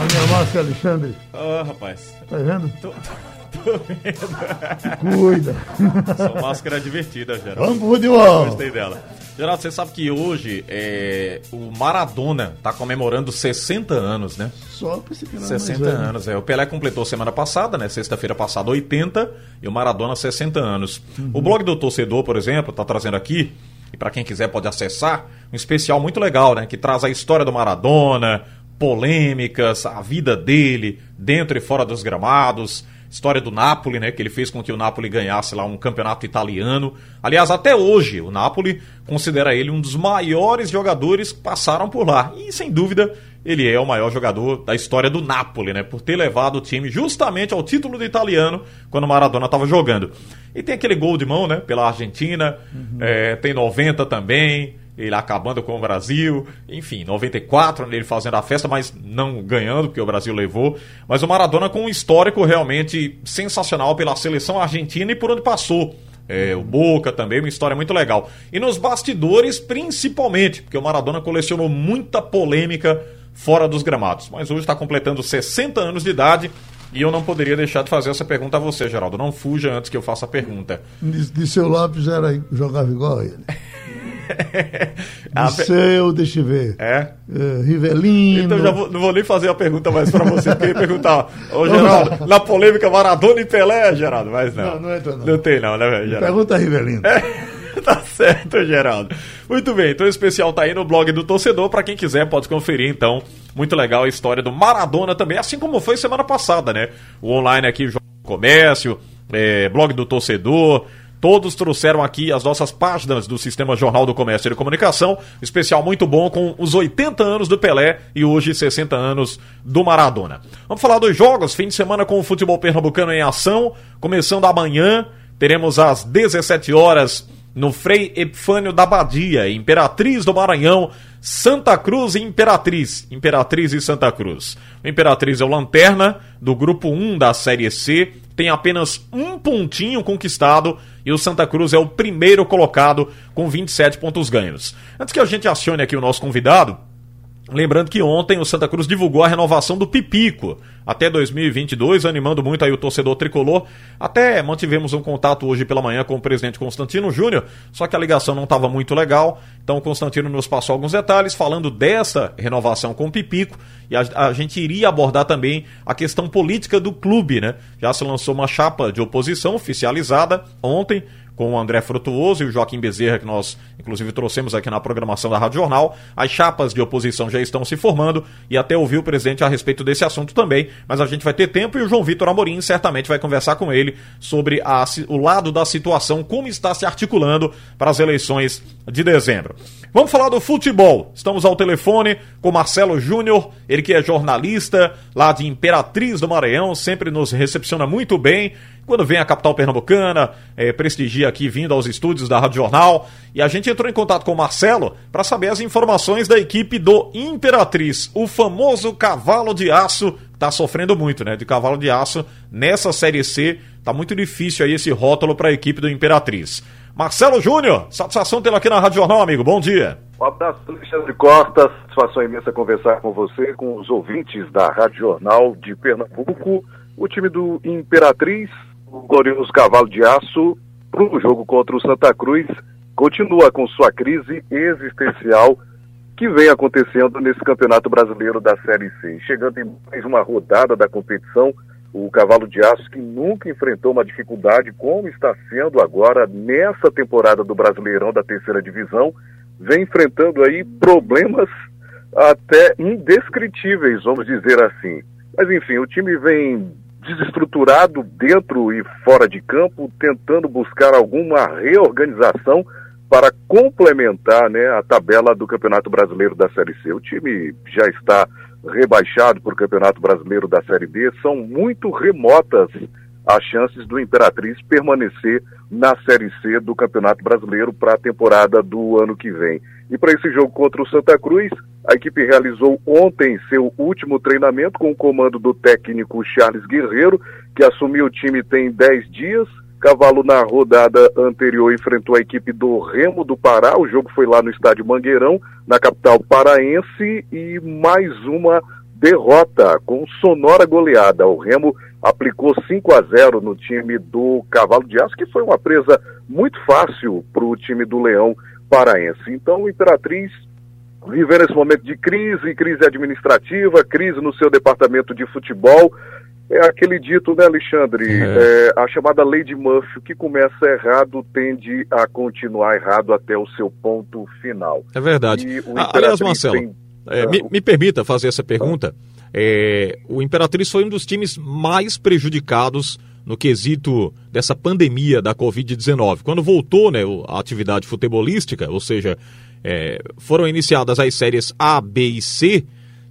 Olha a minha máscara, Alexandre. Ah, rapaz. Tá vendo? Tô, tô, tô vendo. Cuida. Sua máscara é divertida, Geraldo. Vamos futebol. Gostei dela. Geraldo, você sabe que hoje é, o Maradona tá comemorando 60 anos, né? Só pra esse final 60 anos, é. O Pelé completou semana passada, né? Sexta-feira passada, 80, e o Maradona 60 anos. O blog do torcedor, por exemplo, tá trazendo aqui, e para quem quiser pode acessar, um especial muito legal, né? Que traz a história do Maradona, polêmicas, a vida dele, dentro e fora dos gramados. História do Napoli, né? Que ele fez com que o Napoli ganhasse lá um campeonato italiano. Aliás, até hoje, o Napoli considera ele um dos maiores jogadores que passaram por lá. E, sem dúvida, ele é o maior jogador da história do Napoli, né? Por ter levado o time justamente ao título do italiano quando o Maradona estava jogando. E tem aquele gol de mão, né? Pela Argentina. Uhum. É, tem 90 também ele acabando com o Brasil, enfim, 94 ele fazendo a festa, mas não ganhando, porque o Brasil levou. Mas o Maradona com um histórico realmente sensacional pela seleção argentina e por onde passou. É, o Boca também, uma história muito legal. E nos bastidores, principalmente, porque o Maradona colecionou muita polêmica fora dos gramados. Mas hoje está completando 60 anos de idade e eu não poderia deixar de fazer essa pergunta a você, Geraldo. Não fuja antes que eu faça a pergunta. De, de seu lápis era jogava igual ele. Liceu, deixa eu ver. É? é Rivelino. Então já vou, não vou nem fazer a pergunta mais pra você, porque perguntar, ô Geraldo, na polêmica Maradona e Pelé, Geraldo, mas não. Não, não entra não. Não tem não, né, Geraldo? Pergunta Rivelino. É, tá certo, Geraldo. Muito bem, então o especial tá aí no blog do torcedor, para quem quiser pode conferir, então. Muito legal a história do Maradona também, assim como foi semana passada, né? O online aqui, Jogo Comércio, é, blog do torcedor, Todos trouxeram aqui as nossas páginas do Sistema Jornal do Comércio e Comunicação, especial muito bom com os 80 anos do Pelé e hoje 60 anos do Maradona. Vamos falar dos jogos, fim de semana com o futebol pernambucano em ação, começando amanhã, teremos às 17 horas no Frei Epifânio da Badia, Imperatriz do Maranhão, Santa Cruz e Imperatriz. Imperatriz e Santa Cruz. O Imperatriz é o lanterna do grupo 1 da Série C, tem apenas um pontinho conquistado e o Santa Cruz é o primeiro colocado com 27 pontos ganhos. Antes que a gente acione aqui o nosso convidado, Lembrando que ontem o Santa Cruz divulgou a renovação do Pipico até 2022, animando muito aí o torcedor tricolor. Até mantivemos um contato hoje pela manhã com o presidente Constantino Júnior, só que a ligação não estava muito legal. Então o Constantino nos passou alguns detalhes falando dessa renovação com o Pipico e a, a gente iria abordar também a questão política do clube, né? Já se lançou uma chapa de oposição oficializada ontem com o André Frutuoso e o Joaquim Bezerra, que nós inclusive trouxemos aqui na programação da Rádio Jornal. As chapas de oposição já estão se formando e até ouvi o presidente a respeito desse assunto também, mas a gente vai ter tempo e o João Vitor Amorim certamente vai conversar com ele sobre a, o lado da situação, como está se articulando para as eleições de dezembro. Vamos falar do futebol. Estamos ao telefone com Marcelo Júnior, ele que é jornalista lá de Imperatriz do Maranhão, sempre nos recepciona muito bem quando vem a capital pernambucana, é, prestigia aqui vindo aos estúdios da Rádio Jornal. E a gente entrou em contato com o Marcelo para saber as informações da equipe do Imperatriz, o famoso cavalo de aço. Tá sofrendo muito, né? De cavalo de aço nessa Série C. Tá muito difícil aí esse rótulo para a equipe do Imperatriz. Marcelo Júnior, satisfação tê-lo aqui na Rádio Jornal, amigo. Bom dia. Um abraço, Alexandre Costa. Satisfação imensa conversar com você, com os ouvintes da Rádio Jornal de Pernambuco. O time do Imperatriz o glorioso cavalo de aço para o jogo contra o Santa Cruz continua com sua crise existencial que vem acontecendo nesse Campeonato Brasileiro da Série C. Chegando em mais uma rodada da competição, o Cavalo de Aço, que nunca enfrentou uma dificuldade como está sendo agora nessa temporada do Brasileirão da terceira divisão, vem enfrentando aí problemas até indescritíveis, vamos dizer assim. Mas enfim, o time vem desestruturado dentro e fora de campo, tentando buscar alguma reorganização para complementar né, a tabela do Campeonato Brasileiro da Série C. O time já está rebaixado para o Campeonato Brasileiro da Série B, são muito remotas as chances do Imperatriz permanecer na Série C do Campeonato Brasileiro para a temporada do ano que vem. E para esse jogo contra o Santa Cruz, a equipe realizou ontem seu último treinamento com o comando do técnico Charles Guerreiro, que assumiu o time tem 10 dias. Cavalo na rodada anterior enfrentou a equipe do Remo do Pará. O jogo foi lá no estádio Mangueirão, na capital paraense, e mais uma derrota com sonora goleada. O Remo aplicou 5 a 0 no time do Cavalo de Aço, que foi uma presa muito fácil para o time do Leão Paraense. Então, o Imperatriz vivendo esse momento de crise, crise administrativa, crise no seu departamento de futebol. É aquele dito, né, Alexandre? É. É, a chamada lei de Murphy, o que começa errado tende a continuar errado até o seu ponto final. É verdade. Ah, aliás, Marcelo, tem... é, me, me, permita fazer essa pergunta. É, o Imperatriz foi um dos times mais prejudicados no quesito dessa pandemia da Covid-19. Quando voltou né, a atividade futebolística, ou seja, é, foram iniciadas as séries A, B e C,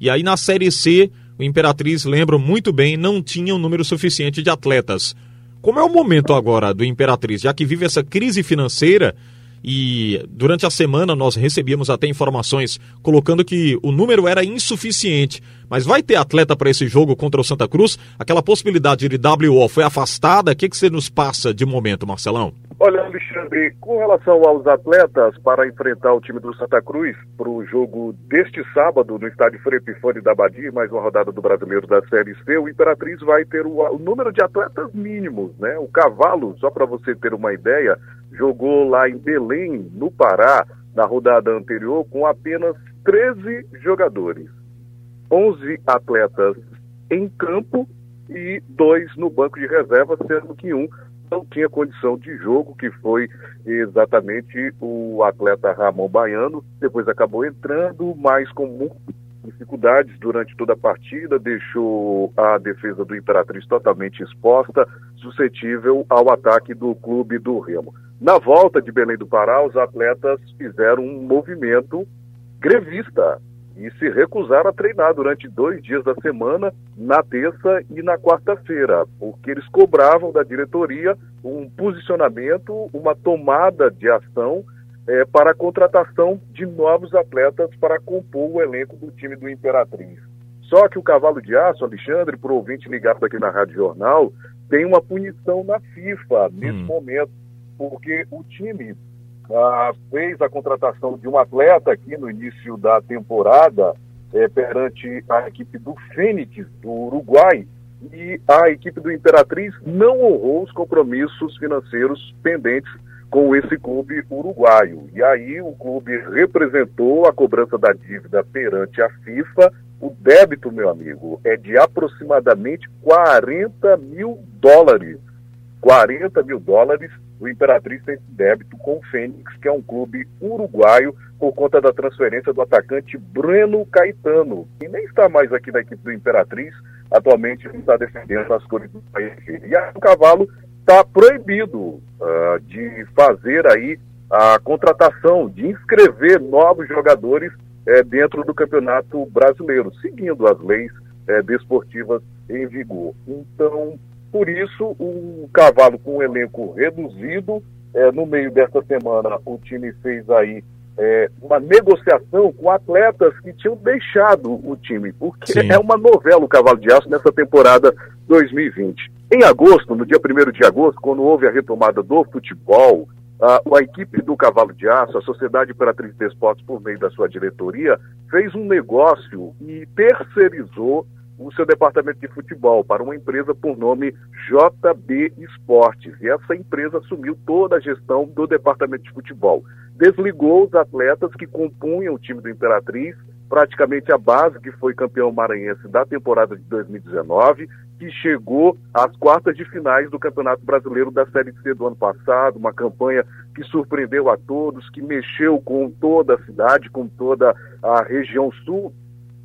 e aí na série C, o Imperatriz, lembro muito bem, não tinha um número suficiente de atletas. Como é o momento agora do Imperatriz, já que vive essa crise financeira e durante a semana nós recebíamos até informações colocando que o número era insuficiente. Mas vai ter atleta para esse jogo contra o Santa Cruz? Aquela possibilidade de WO foi afastada? O que, que você nos passa de momento, Marcelão? Olha, Alexandre, com relação aos atletas para enfrentar o time do Santa Cruz para o jogo deste sábado no estádio Frei da Badia, mais uma rodada do Brasileiro da Série C, o Imperatriz vai ter o, o número de atletas mínimos, né? O Cavalo, só para você ter uma ideia, jogou lá em Belém, no Pará, na rodada anterior, com apenas 13 jogadores. 11 atletas em campo e dois no banco de reserva, sendo que um não tinha condição de jogo, que foi exatamente o atleta Ramon Baiano. Depois acabou entrando, mas com dificuldades durante toda a partida, deixou a defesa do Imperatriz totalmente exposta, suscetível ao ataque do clube do Remo. Na volta de Belém do Pará, os atletas fizeram um movimento grevista e se recusaram a treinar durante dois dias da semana, na terça e na quarta-feira, porque eles cobravam da diretoria um posicionamento, uma tomada de ação é, para a contratação de novos atletas para compor o elenco do time do Imperatriz. Só que o Cavalo de Aço, Alexandre, o ouvinte ligado aqui na Rádio Jornal, tem uma punição na FIFA nesse hum. momento, porque o time ah, fez a contratação de um atleta aqui no início da temporada é, perante a equipe do Fênix, do Uruguai, e a equipe do Imperatriz não honrou os compromissos financeiros pendentes com esse clube uruguaio. E aí o clube representou a cobrança da dívida perante a FIFA. O débito, meu amigo, é de aproximadamente 40 mil dólares. 40 mil dólares o Imperatriz tem débito com o Fênix, que é um clube uruguaio, por conta da transferência do atacante Breno Caetano, que nem está mais aqui na equipe do Imperatriz, atualmente está defendendo as cores do país. E aí o Cavalo está proibido uh, de fazer aí a contratação, de inscrever novos jogadores eh, dentro do Campeonato Brasileiro, seguindo as leis eh, desportivas em vigor. Então, por isso, o Cavalo com um elenco reduzido, é, no meio dessa semana o time fez aí é, uma negociação com atletas que tinham deixado o time, porque Sim. é uma novela o Cavalo de Aço nessa temporada 2020. Em agosto, no dia 1 de agosto, quando houve a retomada do futebol, a, a equipe do Cavalo de Aço, a Sociedade Imperatriz de Esportes, por meio da sua diretoria, fez um negócio e terceirizou o seu departamento de futebol para uma empresa por nome JB Esportes. E essa empresa assumiu toda a gestão do departamento de futebol. Desligou os atletas que compunham o time do Imperatriz, praticamente a base que foi campeão maranhense da temporada de 2019, que chegou às quartas de finais do Campeonato Brasileiro da Série C do ano passado, uma campanha que surpreendeu a todos, que mexeu com toda a cidade, com toda a região sul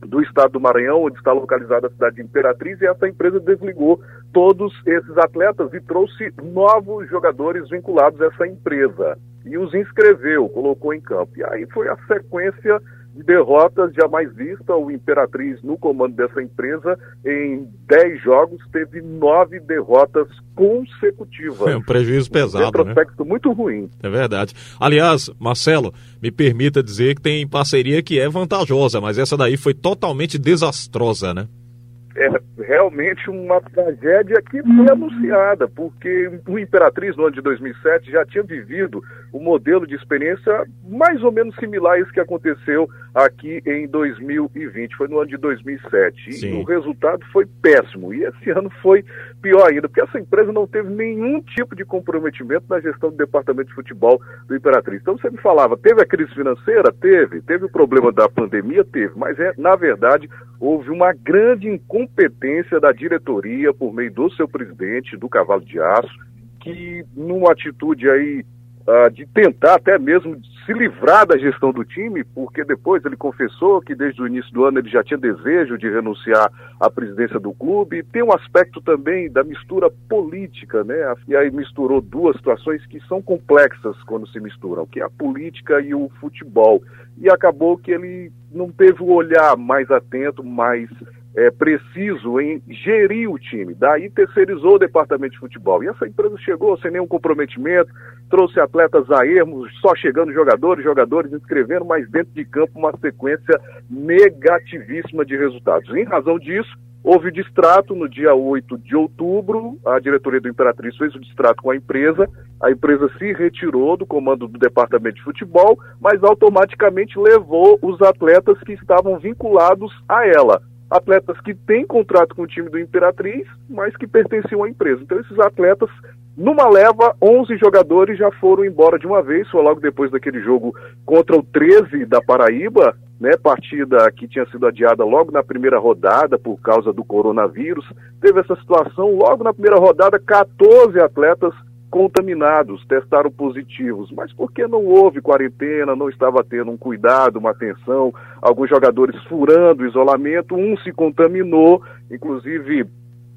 do estado do Maranhão, onde está localizada a cidade de Imperatriz, e essa empresa desligou todos esses atletas e trouxe novos jogadores vinculados a essa empresa. E os inscreveu, colocou em campo. E aí foi a sequência de derrotas jamais vista. O Imperatriz, no comando dessa empresa, em 10 jogos, teve nove derrotas consecutivas. É um prejuízo pesado. Um né? retrospecto né? muito ruim. É verdade. Aliás, Marcelo, me permita dizer que tem parceria que é vantajosa, mas essa daí foi totalmente desastrosa, né? é realmente uma tragédia que foi anunciada, porque o Imperatriz, no ano de 2007, já tinha vivido um modelo de experiência mais ou menos similar a isso que aconteceu aqui em 2020, foi no ano de 2007. Sim. E o resultado foi péssimo. E esse ano foi pior ainda, porque essa empresa não teve nenhum tipo de comprometimento na gestão do departamento de futebol do Imperatriz. Então você me falava, teve a crise financeira? Teve. Teve o problema da pandemia? Teve. Mas é, na verdade, houve uma grande incompetência da diretoria por meio do seu presidente, do Cavalo de Aço, que numa atitude aí uh, de tentar até mesmo se livrar da gestão do time, porque depois ele confessou que desde o início do ano ele já tinha desejo de renunciar à presidência do clube. Tem um aspecto também da mistura política, né? E aí misturou duas situações que são complexas quando se misturam, que é a política e o futebol. E acabou que ele não teve o olhar mais atento, mais é, preciso em gerir o time. Daí terceirizou o departamento de futebol. E essa empresa chegou sem nenhum comprometimento, trouxe atletas a ermos, só chegando jogadores, jogadores inscrevendo, mas dentro de campo uma sequência negativíssima de resultados. Em razão disso, houve o distrato no dia 8 de outubro, a diretoria do Imperatriz fez o distrato com a empresa, a empresa se retirou do comando do departamento de futebol, mas automaticamente levou os atletas que estavam vinculados a ela atletas que têm contrato com o time do Imperatriz, mas que pertenciam à empresa. Então, esses atletas, numa leva, 11 jogadores já foram embora de uma vez, foi logo depois daquele jogo contra o 13 da Paraíba, né, partida que tinha sido adiada logo na primeira rodada por causa do coronavírus. Teve essa situação, logo na primeira rodada, 14 atletas contaminados, testaram positivos, mas porque não houve quarentena, não estava tendo um cuidado, uma atenção, alguns jogadores furando o isolamento, um se contaminou, inclusive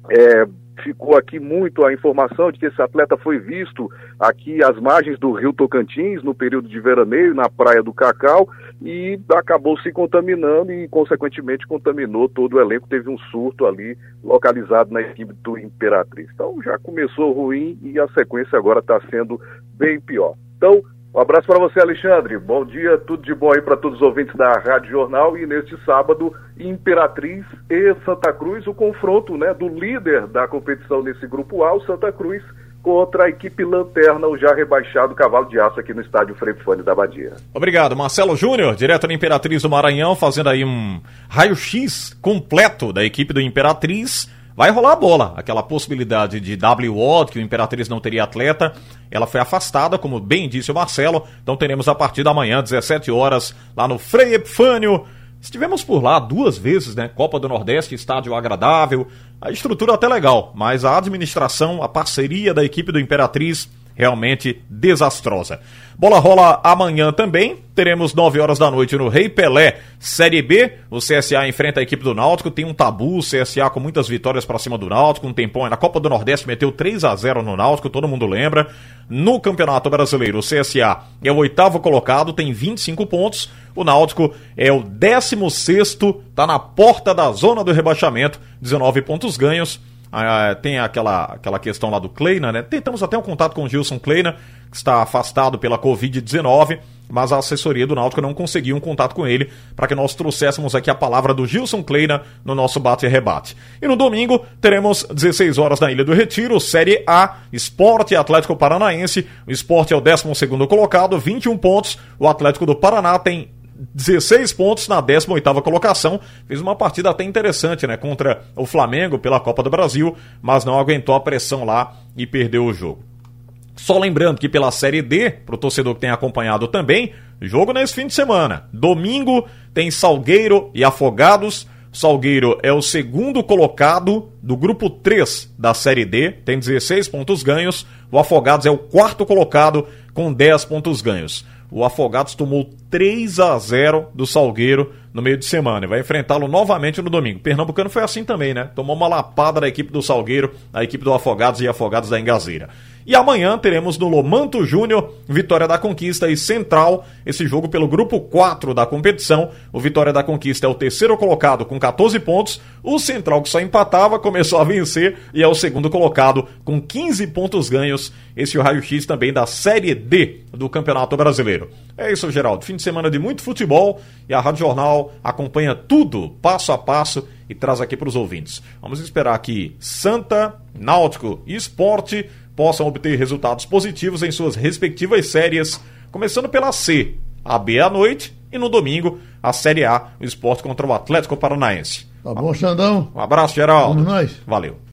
é, ficou aqui muito a informação de que esse atleta foi visto aqui às margens do rio Tocantins, no período de veraneio, na praia do Cacau, e acabou se contaminando e, consequentemente, contaminou todo o elenco. Teve um surto ali localizado na equipe do Imperatriz. Então já começou ruim e a sequência agora está sendo bem pior. Então, um abraço para você, Alexandre. Bom dia, tudo de bom aí para todos os ouvintes da Rádio Jornal. E neste sábado, Imperatriz e Santa Cruz, o confronto né, do líder da competição nesse grupo A, o Santa Cruz, contra a equipe Lanterna, o já rebaixado Cavalo de Aço aqui no estádio Frei Fone da Badia. Obrigado, Marcelo Júnior, direto da Imperatriz do Maranhão, fazendo aí um raio-x completo da equipe do Imperatriz vai rolar a bola. Aquela possibilidade de WO, que o Imperatriz não teria atleta, ela foi afastada, como bem disse o Marcelo. Então teremos a partir da manhã, 17 horas, lá no Frei Epifânio. Estivemos por lá duas vezes, né? Copa do Nordeste, estádio agradável, a estrutura até legal, mas a administração, a parceria da equipe do Imperatriz realmente desastrosa. Bola rola amanhã também. Teremos 9 horas da noite no Rei Pelé, Série B. O CSA enfrenta a equipe do Náutico. Tem um tabu, o CSA com muitas vitórias para cima do Náutico. Um tempão na Copa do Nordeste meteu 3 a 0 no Náutico, todo mundo lembra. No Campeonato Brasileiro, o CSA é o oitavo colocado, tem 25 pontos. O Náutico é o 16, tá na porta da zona do rebaixamento, 19 pontos ganhos. Ah, tem aquela, aquela questão lá do Kleina, né? Tentamos até um contato com o Gilson Kleina, que está afastado pela Covid-19, mas a assessoria do Náutico não conseguiu um contato com ele para que nós trouxéssemos aqui a palavra do Gilson Kleina no nosso bate e rebate. E no domingo teremos 16 horas na Ilha do Retiro, Série A, Esporte Atlético Paranaense. O Esporte é o 12 colocado, 21 pontos. O Atlético do Paraná tem 16 pontos na 18ª colocação. Fez uma partida até interessante, né, contra o Flamengo pela Copa do Brasil, mas não aguentou a pressão lá e perdeu o jogo. Só lembrando que pela Série D, para o torcedor que tem acompanhado também, jogo nesse fim de semana. Domingo tem Salgueiro e Afogados. Salgueiro é o segundo colocado do grupo 3 da Série D, tem 16 pontos ganhos. O Afogados é o quarto colocado com 10 pontos ganhos. O Afogados tomou 3 a 0 do Salgueiro no meio de semana e vai enfrentá-lo novamente no domingo. Pernambucano foi assim também, né? Tomou uma lapada da equipe do Salgueiro, a equipe do Afogados e Afogados da Engazeira. E amanhã teremos no Lomanto Júnior, Vitória da Conquista e Central, esse jogo pelo grupo 4 da competição. O Vitória da Conquista é o terceiro colocado com 14 pontos. O Central, que só empatava, começou a vencer e é o segundo colocado com 15 pontos ganhos. Esse é o raio-x também da Série D do Campeonato Brasileiro. É isso, Geraldo. Fim de semana de muito futebol e a Rádio Jornal acompanha tudo passo a passo e traz aqui para os ouvintes. Vamos esperar aqui Santa, Náutico e Esporte possam obter resultados positivos em suas respectivas séries, começando pela C, a B à noite e no domingo a Série A, o esporte contra o Atlético Paranaense. Tá bom, Xandão? Um abraço, Geraldo. Vamos nós. Valeu.